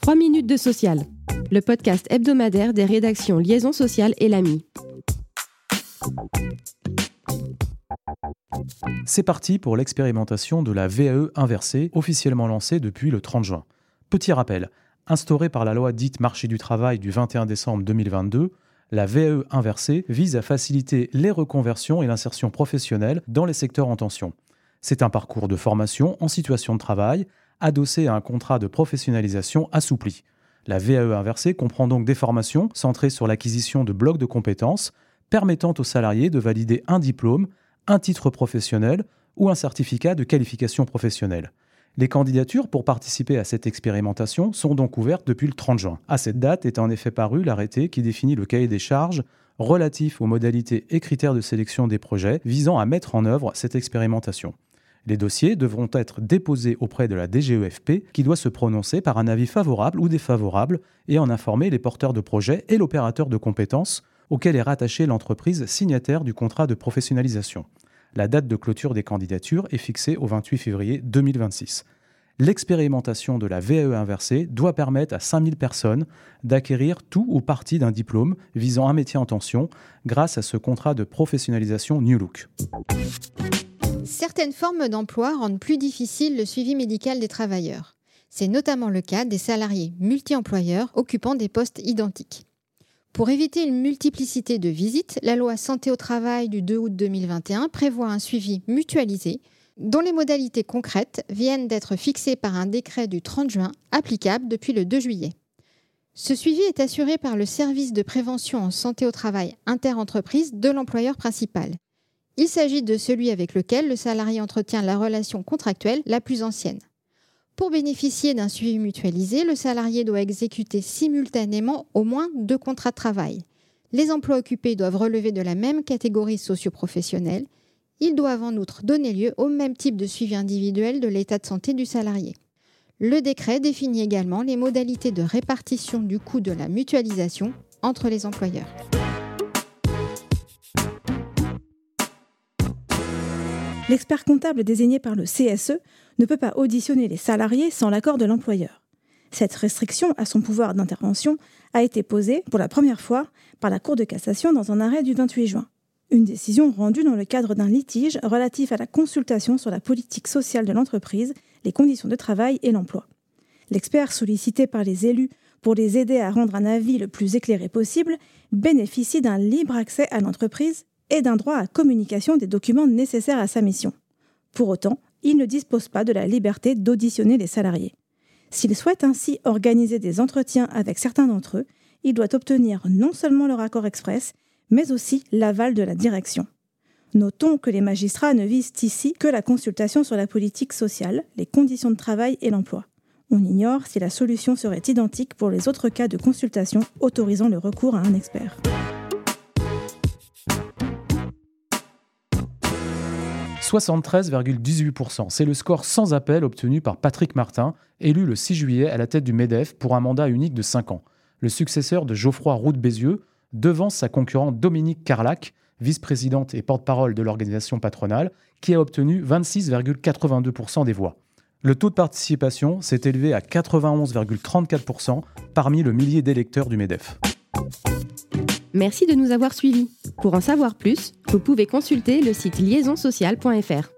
3 minutes de social, le podcast hebdomadaire des rédactions Liaison sociale et l'AMI. C'est parti pour l'expérimentation de la VAE inversée, officiellement lancée depuis le 30 juin. Petit rappel, instaurée par la loi dite marché du travail du 21 décembre 2022, la VAE inversée vise à faciliter les reconversions et l'insertion professionnelle dans les secteurs en tension. C'est un parcours de formation en situation de travail, adossé à un contrat de professionnalisation assoupli. La VAE inversée comprend donc des formations centrées sur l'acquisition de blocs de compétences permettant aux salariés de valider un diplôme, un titre professionnel ou un certificat de qualification professionnelle. Les candidatures pour participer à cette expérimentation sont donc ouvertes depuis le 30 juin. À cette date est en effet paru l'arrêté qui définit le cahier des charges relatif aux modalités et critères de sélection des projets visant à mettre en œuvre cette expérimentation. Les dossiers devront être déposés auprès de la DGEFP qui doit se prononcer par un avis favorable ou défavorable et en informer les porteurs de projets et l'opérateur de compétences auquel est rattachée l'entreprise signataire du contrat de professionnalisation. La date de clôture des candidatures est fixée au 28 février 2026. L'expérimentation de la VAE inversée doit permettre à 5000 personnes d'acquérir tout ou partie d'un diplôme visant un métier en tension grâce à ce contrat de professionnalisation New Look. Certaines formes d'emploi rendent plus difficile le suivi médical des travailleurs. C'est notamment le cas des salariés multi-employeurs occupant des postes identiques. Pour éviter une multiplicité de visites, la loi Santé au travail du 2 août 2021 prévoit un suivi mutualisé dont les modalités concrètes viennent d'être fixées par un décret du 30 juin applicable depuis le 2 juillet. Ce suivi est assuré par le service de prévention en santé au travail interentreprise de l'employeur principal. Il s'agit de celui avec lequel le salarié entretient la relation contractuelle la plus ancienne. Pour bénéficier d'un suivi mutualisé, le salarié doit exécuter simultanément au moins deux contrats de travail. Les emplois occupés doivent relever de la même catégorie socio-professionnelle. Ils doivent en outre donner lieu au même type de suivi individuel de l'état de santé du salarié. Le décret définit également les modalités de répartition du coût de la mutualisation entre les employeurs. L'expert comptable désigné par le CSE ne peut pas auditionner les salariés sans l'accord de l'employeur. Cette restriction à son pouvoir d'intervention a été posée pour la première fois par la Cour de cassation dans un arrêt du 28 juin. Une décision rendue dans le cadre d'un litige relatif à la consultation sur la politique sociale de l'entreprise, les conditions de travail et l'emploi. L'expert sollicité par les élus pour les aider à rendre un avis le plus éclairé possible bénéficie d'un libre accès à l'entreprise et d'un droit à communication des documents nécessaires à sa mission. Pour autant, il ne dispose pas de la liberté d'auditionner les salariés. S'il souhaite ainsi organiser des entretiens avec certains d'entre eux, il doit obtenir non seulement leur accord express, mais aussi l'aval de la direction. Notons que les magistrats ne visent ici que la consultation sur la politique sociale, les conditions de travail et l'emploi. On ignore si la solution serait identique pour les autres cas de consultation autorisant le recours à un expert. 73,18%. C'est le score sans appel obtenu par Patrick Martin, élu le 6 juillet à la tête du MEDEF pour un mandat unique de 5 ans. Le successeur de Geoffroy Roux Bézieux devance sa concurrente Dominique Carlac, vice-présidente et porte-parole de l'organisation patronale, qui a obtenu 26,82% des voix. Le taux de participation s'est élevé à 91,34% parmi le millier d'électeurs du MEDEF. Merci de nous avoir suivis. Pour en savoir plus, vous pouvez consulter le site liaisonsocial.fr.